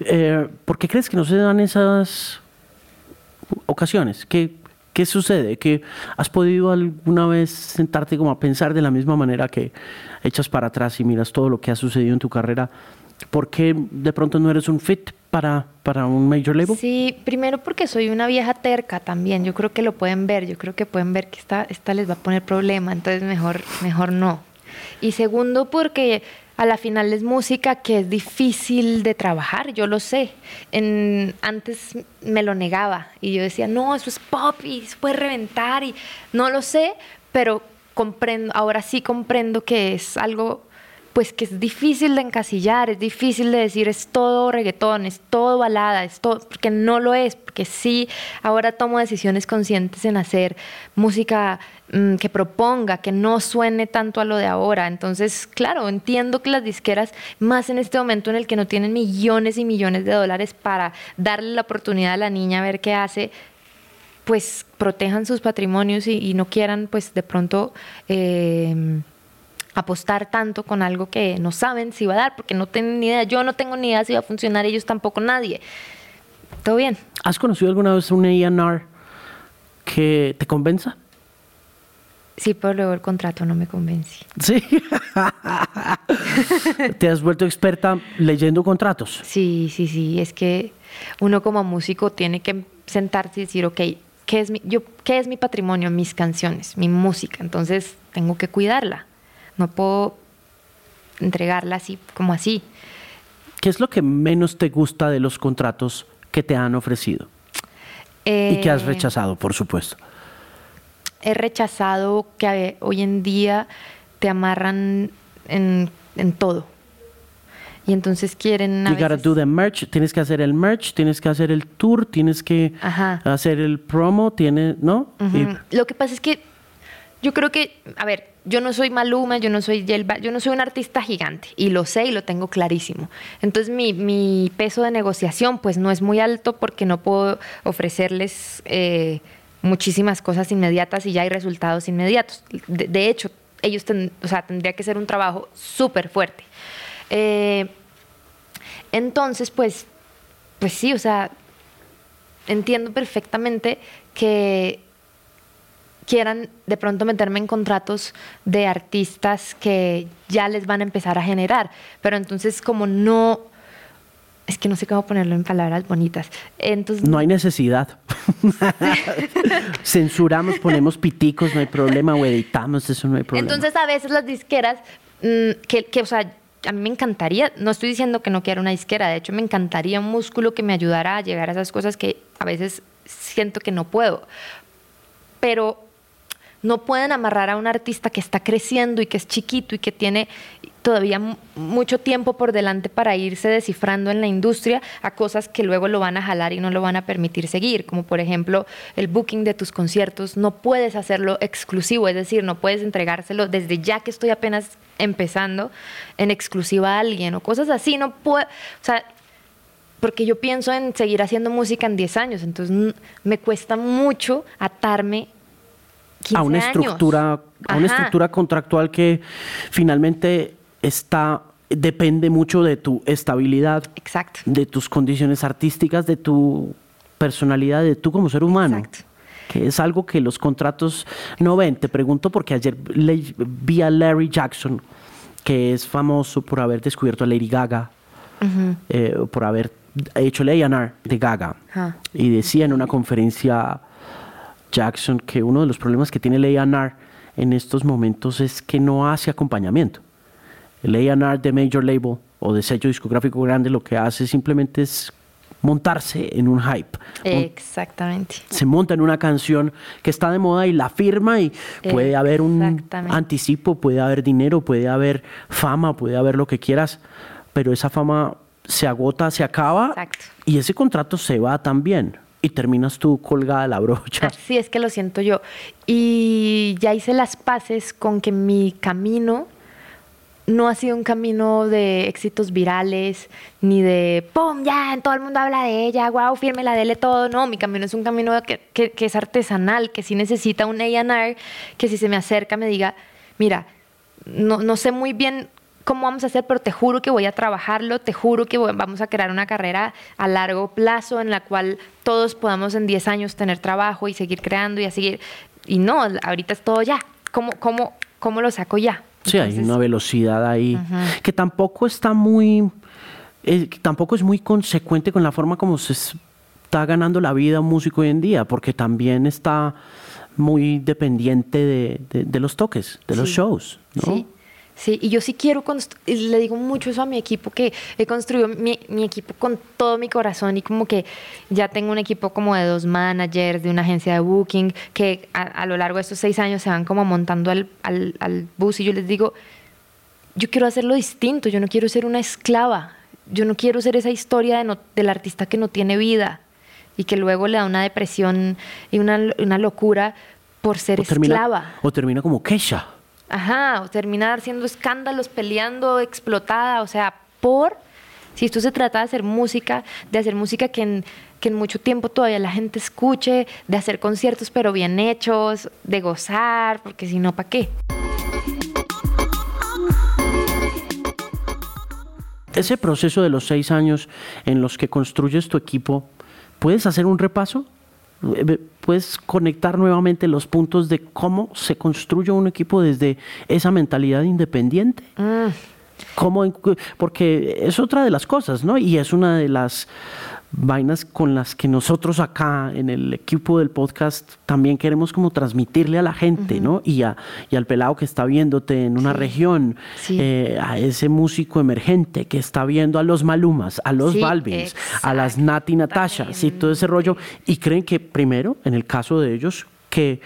Eh, ¿Por qué crees que no se dan esas ocasiones? ¿Qué, ¿Qué sucede? ¿Que has podido alguna vez sentarte como a pensar de la misma manera que echas para atrás y miras todo lo que ha sucedido en tu carrera? ¿Por qué de pronto no eres un fit para, para un major label? Sí, primero porque soy una vieja terca también. Yo creo que lo pueden ver. Yo creo que pueden ver que esta, esta les va a poner problema. Entonces mejor, mejor no. Y segundo porque a la final es música que es difícil de trabajar, yo lo sé. Antes me lo negaba y yo decía, no, eso es pop y se puede reventar y no lo sé, pero comprendo, ahora sí comprendo que es algo pues que es difícil de encasillar, es difícil de decir es todo reggaetón, es todo balada, es todo, porque no lo es, porque sí, ahora tomo decisiones conscientes en hacer música mm, que proponga, que no suene tanto a lo de ahora. Entonces, claro, entiendo que las disqueras, más en este momento en el que no tienen millones y millones de dólares para darle la oportunidad a la niña a ver qué hace, pues protejan sus patrimonios y, no quieran, pues de pronto... Eh, apostar tanto con algo que no saben si va a dar, porque no tienen ni idea. Yo no tengo ni idea si va a funcionar, ellos tampoco, nadie. Todo bien. ¿Has conocido alguna vez un A&R que te convenza? Sí, pero luego el contrato no me convence. Sí. ¿Te has vuelto experta leyendo contratos? Sí, sí, sí. Es que uno como músico tiene que sentarse y decir, ok, ¿qué es mi, yo, ¿qué es mi patrimonio? Mis canciones, mi música. Entonces tengo que cuidarla. No puedo entregarla así como así. ¿Qué es lo que menos te gusta de los contratos que te han ofrecido? y que has eh, rechazado, por supuesto. He rechazado que hoy en día te amarran en, todo. Y entonces quieren. A you gotta do the merch, tienes que hacer el merch, tienes que hacer el tour, tienes que hacer el promo, ¿no? Lo que pasa es que yo creo que, a ver, yo no soy Maluma, yo no soy Yelba, yo no soy un artista gigante y lo sé y lo tengo clarísimo. Entonces mi, peso de negociación pues no es muy alto porque no puedo ofrecerles eh, muchísimas cosas inmediatas y ya hay resultados inmediatos. De, hecho, ellos o sea, tendría que ser un trabajo súper fuerte. Eh, entonces, pues, pues sí, o sea, entiendo perfectamente que quieran de pronto meterme en contratos de artistas que ya les van a empezar a generar. Pero entonces como no, es que no sé cómo ponerlo en palabras bonitas. Entonces, no hay necesidad. Censuramos, ponemos piticos, no hay problema, o editamos, eso no hay problema. Entonces a veces las disqueras, mm, que, que, o sea, a mí me encantaría, no estoy diciendo que no quiera una disquera, de hecho me encantaría un músculo que me ayudara a llegar a esas cosas que a veces siento que no puedo. Pero no pueden amarrar a un artista que está creciendo y que es chiquito y que tiene todavía mucho tiempo por delante para irse descifrando en la industria a cosas que luego lo van a jalar y no lo van a permitir seguir, como por ejemplo el booking de tus conciertos, no puedes hacerlo exclusivo, es decir, no puedes entregárselo desde ya que estoy apenas empezando en exclusiva a alguien o cosas así, no puedo, o sea, porque yo pienso en seguir haciendo música en 10 años, entonces me cuesta mucho atarme a una estructura, a una estructura contractual que finalmente está depende mucho de tu estabilidad, Exacto. de tus condiciones artísticas, de tu personalidad, de tú como ser humano. Exacto. Que es algo que los contratos no ven. Te pregunto porque ayer vi a Larry Jackson, que es famoso por haber descubierto a Lady Gaga, eh, por haber hecho el A&R de Gaga. Y decía en una conferencia Jackson que uno de los problemas que tiene el A&R en estos momentos es que no hace acompañamiento. El A&R de major label o de sello discográfico grande lo que hace simplemente es montarse en un hype. Exactamente. Se monta en una canción que está de moda y la firma y puede haber un anticipo, puede haber dinero, puede haber fama, puede haber lo que quieras, pero esa fama se agota, se acaba y ese contrato se va también y terminas tú colgada la brocha. Así es que lo siento yo. Y ya hice las paces con que mi camino no ha sido un camino de éxitos virales, ni de ¡pum! Ya, todo el mundo habla de ella, wow, firme la dele todo. No, mi camino es un camino que, que, es artesanal, que sí necesita un A&R, que si se me acerca me diga, mira, no, no sé muy bien cómo vamos a hacer, pero te juro que voy a trabajarlo, te juro que vamos a crear una carrera a largo plazo en la cual todos podamos en 10 años tener trabajo y seguir creando y a seguir. Y no, ahorita es todo ya. ¿Cómo, cómo, cómo lo saco ya? Sí, hay una velocidad ahí que tampoco está muy, eh, tampoco es muy consecuente con la forma como se está ganando la vida un músico hoy en día, porque también está muy dependiente de, los toques, de los shows, ¿no? Sí. Sí, y yo sí quiero, le digo mucho eso a mi equipo, que he construido mi, equipo con todo mi corazón y como que ya tengo un equipo como de dos managers, de una agencia de booking, que a, lo largo de estos seis años se van como montando al, al, bus y yo les digo, yo quiero hacerlo distinto, yo no quiero ser una esclava, yo no quiero ser esa historia de del artista que no tiene vida y que luego le da una depresión y una, una locura por ser esclava. o termina como Keisha. Ajá, o terminar haciendo escándalos, peleando, explotada, o sea, por... Si esto se trata de hacer música, de hacer música que en, que en mucho tiempo todavía la gente escuche, de hacer conciertos pero bien hechos, de gozar, porque si no, ¿para qué? Ese proceso de los seis años en los que construyes tu equipo, ¿puedes hacer un repaso? Puedes conectar nuevamente los puntos de cómo se construye un equipo desde esa mentalidad independiente. Mm. porque es otra de las cosas, ¿no? Y es una de las vainas con las que nosotros acá en el equipo del podcast también queremos como transmitirle a la gente, ¿no? Y, a, y al pelado que está viéndote en una región, eh, a ese músico emergente que está viendo a los Malumas, a los Balvins, a las Nati Natashas y todo ese rollo, y creen que primero, en el caso de ellos, que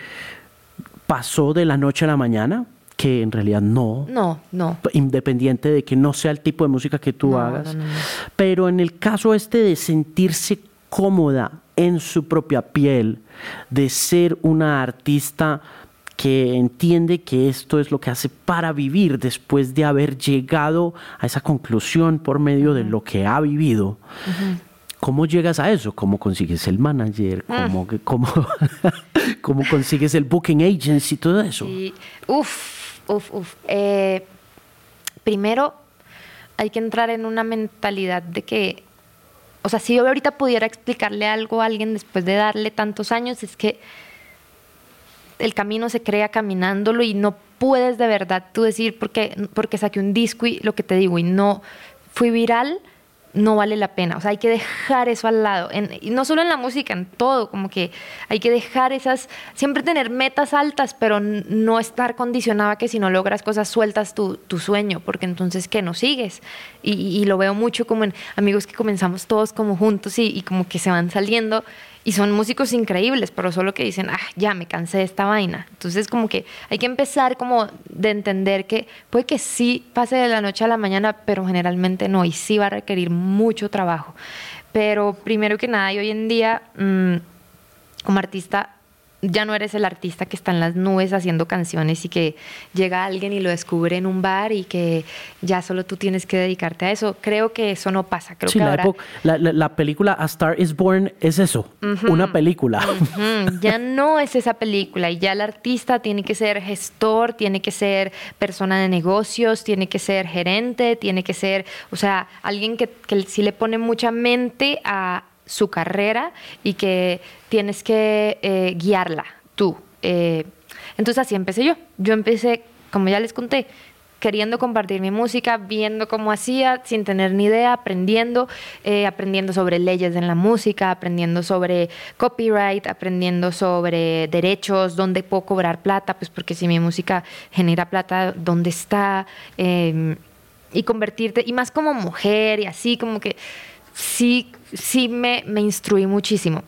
pasó de la noche a la mañana, que en realidad no. No, no. Independiente de que no sea el tipo de música que tú hagas. Pero en el caso este de sentirse cómoda en su propia piel, de ser una artista que entiende que esto es lo que hace para vivir después de haber llegado a esa conclusión por medio de lo que ha vivido. ¿Cómo llegas a eso? ¿Cómo consigues el manager? Ah. ¿Cómo, cómo, cómo consigues el booking agency? Todo eso. Uf, Uf, uf. Eh, primero, hay que entrar en una mentalidad de que, o sea, si yo ahorita pudiera explicarle algo a alguien después de darle tantos años, es que el camino se crea caminándolo y no puedes de verdad tú decir porque, porque saqué un disco y lo que te digo y no fui viral no vale la pena. O sea, hay que dejar eso al lado. no solo en la música, en todo, como que hay que dejar esas, siempre tener metas altas, pero no estar condicionado a que si no logras cosas sueltas tu, tu sueño, porque entonces, ¿qué? No sigues. Y, lo veo mucho como en amigos que comenzamos todos como juntos y como que se van saliendo y son músicos increíbles, pero solo que dicen, ah, ya me cansé de esta vaina. Entonces como que hay que empezar como de entender que puede que sí pase de la noche a la mañana, pero generalmente no, y sí va a requerir mucho trabajo. Pero primero que nada, y hoy en día, mm, como artista, ya no eres el artista que está en las nubes haciendo canciones y que llega alguien y lo descubre en un bar y que ya solo tú tienes que dedicarte a eso. Creo que eso no pasa. Creo que la, ahora... la, película A Star is Born es eso, una película. Ya no es esa película y ya el artista tiene que ser gestor, tiene que ser persona de negocios, tiene que ser gerente, tiene que ser, o sea, alguien que, que sí le pone mucha mente a su carrera y que tienes que eh, guiarla tú. Eh, entonces así empecé yo. Yo empecé, como ya les conté, queriendo compartir mi música, viendo cómo hacía, sin tener ni idea, aprendiendo, eh, aprendiendo sobre leyes en la música, aprendiendo sobre copyright, aprendiendo sobre derechos, dónde puedo cobrar plata, pues porque si mi música genera plata, ¿dónde está? Em, y convertirte, y más como mujer y así, como que sí, sí me, me instruí muchísimo.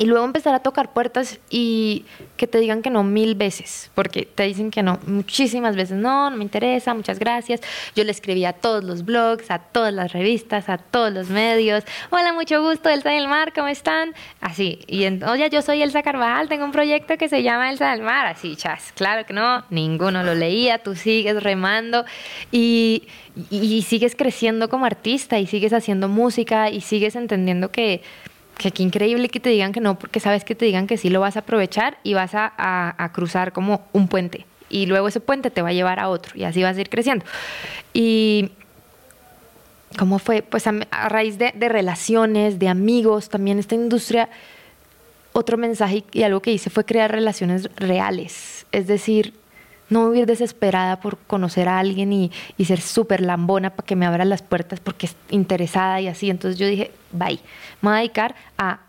Y luego empezar a tocar puertas y que te digan que no mil veces, porque te dicen que no muchísimas veces, no, no me interesa, muchas gracias. Yo le escribí a todos los blogs, a todas las revistas, a todos los medios, hola, mucho gusto, Elsa del Mar, ¿cómo están? Así, y oye, yo soy Elsa Carvajal, tengo un proyecto que se llama Elsa del Mar, así, chas, claro que no, ninguno lo leía, tú sigues remando y, y sigues creciendo como artista y sigues haciendo música y sigues entendiendo que que qué increíble que te digan que no, porque sabes que te digan que sí lo vas a aprovechar y vas a, cruzar como un puente. Y luego ese puente te va a llevar a otro y así vas a ir creciendo. Y ¿cómo fue? Pues a, raíz de, de, relaciones, de amigos, también esta industria, otro mensaje y algo que hice fue crear relaciones reales. Es decir, no vivir desesperada por conocer a alguien y, y ser súper lambona para que me abra las puertas porque es interesada y así. Entonces yo dije, bye, me voy a dedicar a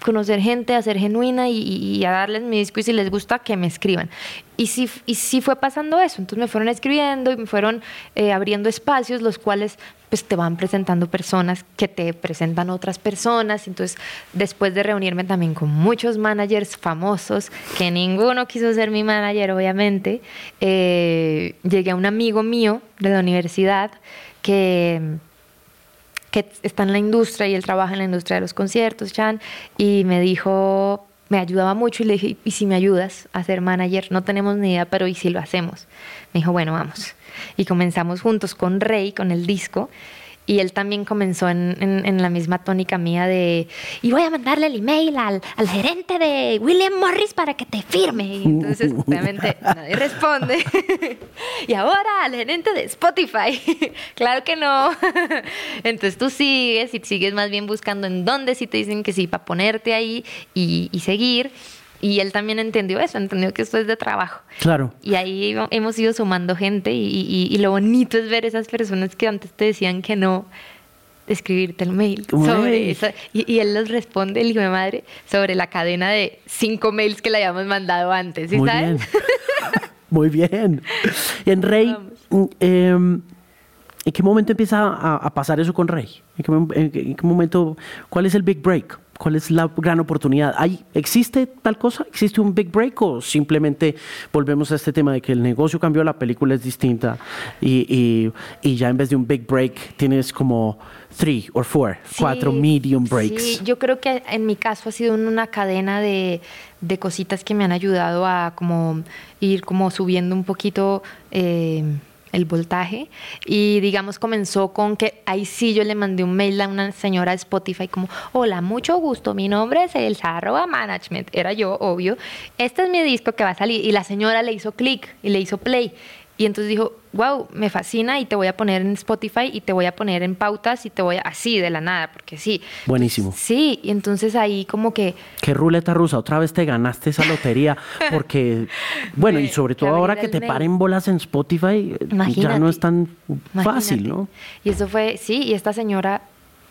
conocer gente, a ser genuina y, a darles mi disco y si les gusta que me escriban. Y sí, y sí fue pasando eso, entonces me fueron escribiendo y me fueron eh, abriendo espacios, los cuales pues te van presentando personas que te presentan otras personas. Entonces, después de reunirme también con muchos managers famosos, que ninguno quiso ser mi manager, obviamente, eh, llegué a un amigo mío de la universidad que que está en la industria y él trabaja en la industria de los conciertos, Chan, y me dijo, me ayudaba mucho y le dije, ¿y si me ayudas a ser manager? No tenemos ni idea, pero ¿y si lo hacemos? Me dijo, bueno, vamos. Y comenzamos juntos con Rey, con el disco, y él también comenzó en, en, la misma tónica mía de, y voy a mandarle el email al, al, gerente de William Morris para que te firme. Y entonces, obviamente, nadie responde. y ahora al gerente de Spotify. claro que no. entonces tú sigues y sigues más bien buscando en dónde si te dicen que sí, para ponerte ahí y, y seguir. Y él también entendió eso, entendió que esto es de trabajo. Claro. Y ahí hemos ido sumando gente y, y, lo bonito es ver esas personas que antes te decían que no, escribirte el mail sobre eso. Y, él los responde, el hijo de madre, sobre la cadena de cinco mails que le habíamos mandado antes. ¿sí Muy sabes? bien. Muy bien. Y en Rey, em, ¿en qué momento empieza a, pasar eso con Rey? ¿En qué, momento, cuál es el big break? ¿Cuál es la gran oportunidad? ¿Hay, ¿Existe tal cosa? ¿Existe un big break o simplemente volvemos a este tema de que el negocio cambió, la película es distinta y, y, ya en vez de un big break tienes como three or four, cuatro medium breaks? Sí, yo creo que en mi caso ha sido una cadena de, de cositas que me han ayudado a como ir como subiendo un poquito... Eh, el voltaje y digamos comenzó con que ahí sí yo le mandé un mail a una señora de Spotify como hola mucho gusto mi nombre es Elsa arroba management era yo obvio. Este es mi disco que va a salir y la señora le hizo clic y le hizo play y entonces dijo, wow, me fascina y te voy a poner en Spotify y te voy a poner en pautas y te voy a, así de la nada, porque sí. Buenísimo. sí, y entonces ahí como que... Qué ruleta rusa, otra vez te ganaste esa lotería, porque, bueno, y sobre todo ahora que te paren bolas en Spotify, ya no es tan fácil, ¿no? Y eso fue, sí, y esta señora,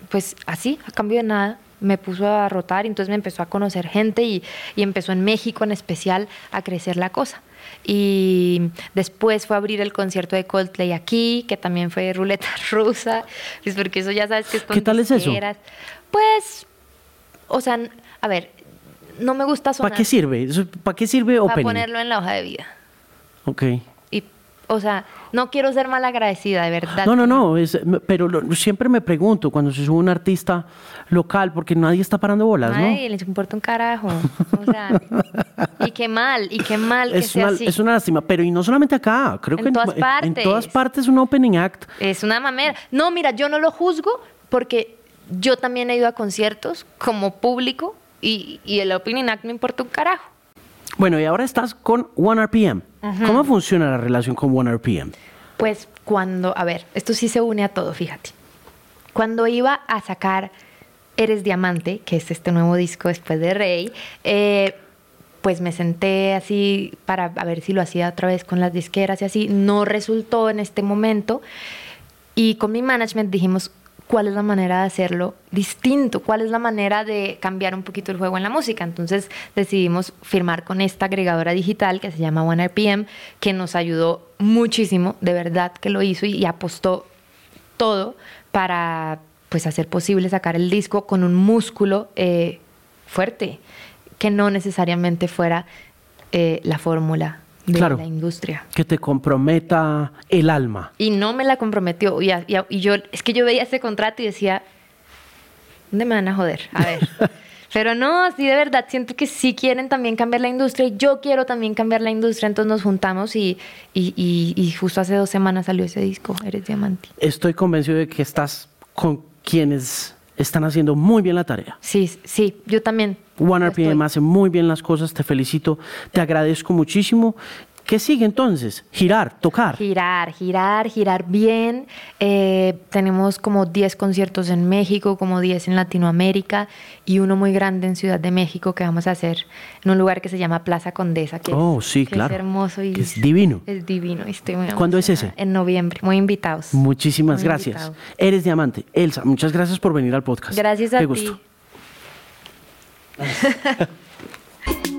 pues así, a cambio de nada, me puso a rotar, y entonces me empezó a conocer gente y, y empezó en México en especial a crecer la cosa. Y después fue a abrir el concierto de Coldplay aquí, que también fue ruleta rusa, pues porque eso ya sabes que es ¿Qué tal es eso? Pues, o sea, a ver, no me gusta sonar. ¿Para qué sirve? ¿Para qué sirve Para ponerlo en la hoja de vida. Ok. O sea, no quiero ser mal agradecida, de verdad. No, no, no, pero siempre me pregunto cuando se sube un artista local, porque nadie está parando bolas, ¿no? Ay, les importa un carajo. O sea, y qué mal, y qué mal es que una, sea así. Es una lástima, pero y no solamente acá, creo en que todas en, partes. en todas partes un opening act. Es una mamera. No, mira, yo no lo juzgo porque yo también he ido a conciertos como público y, y el opening act me importa un carajo. Bueno, y ahora estás con ¿Cómo funciona la relación con OneRPM? Pues cuando, a ver, esto sí se une a todo, fíjate. Cuando iba a sacar Eres Diamante, que es este nuevo disco después de Rey, eh, pues me senté así para a ver si lo hacía otra vez con las disqueras y así. No resultó en este momento. Y con mi management dijimos, cuál es la manera de hacerlo distinto, cuál es la manera de cambiar un poquito el juego en la música. Entonces decidimos firmar con esta agregadora digital que se llama OneRPM, que nos ayudó muchísimo, de verdad que lo hizo y, apostó todo para pues hacer posible sacar el disco con un músculo eh, fuerte, que no necesariamente fuera eh, la fórmula de la industria. Que te comprometa el alma. Y no me la comprometió. Y, y yo, es que yo veía ese contrato y decía, ¿dónde me van a joder? A ver. Pero no, sí, de verdad, siento que sí quieren también cambiar la industria y yo quiero también cambiar la industria, entonces nos juntamos y, y, justo hace dos semanas salió ese disco, Eres Diamante. Estoy convencido de que estás con quienes están haciendo muy bien la tarea. Sí, sí, yo también. One RPM hace muy bien las cosas, te felicito, te agradezco muchísimo ¿Qué sigue entonces? Girar, tocar. Girar, girar, girar bien. Eh, tenemos como 10 conciertos en México, como 10 en Latinoamérica y uno muy grande en Ciudad de México que vamos a hacer en un lugar que se llama Plaza Condesa. Que oh, sí, claro. Es hermoso y es divino. Es divino. Estoy muy ¿Cuándo es ese? En noviembre. Muy invitados. Muchísimas gracias. Eres diamante. Elsa, muchas gracias por venir al podcast. Gracias a ti. Gusto.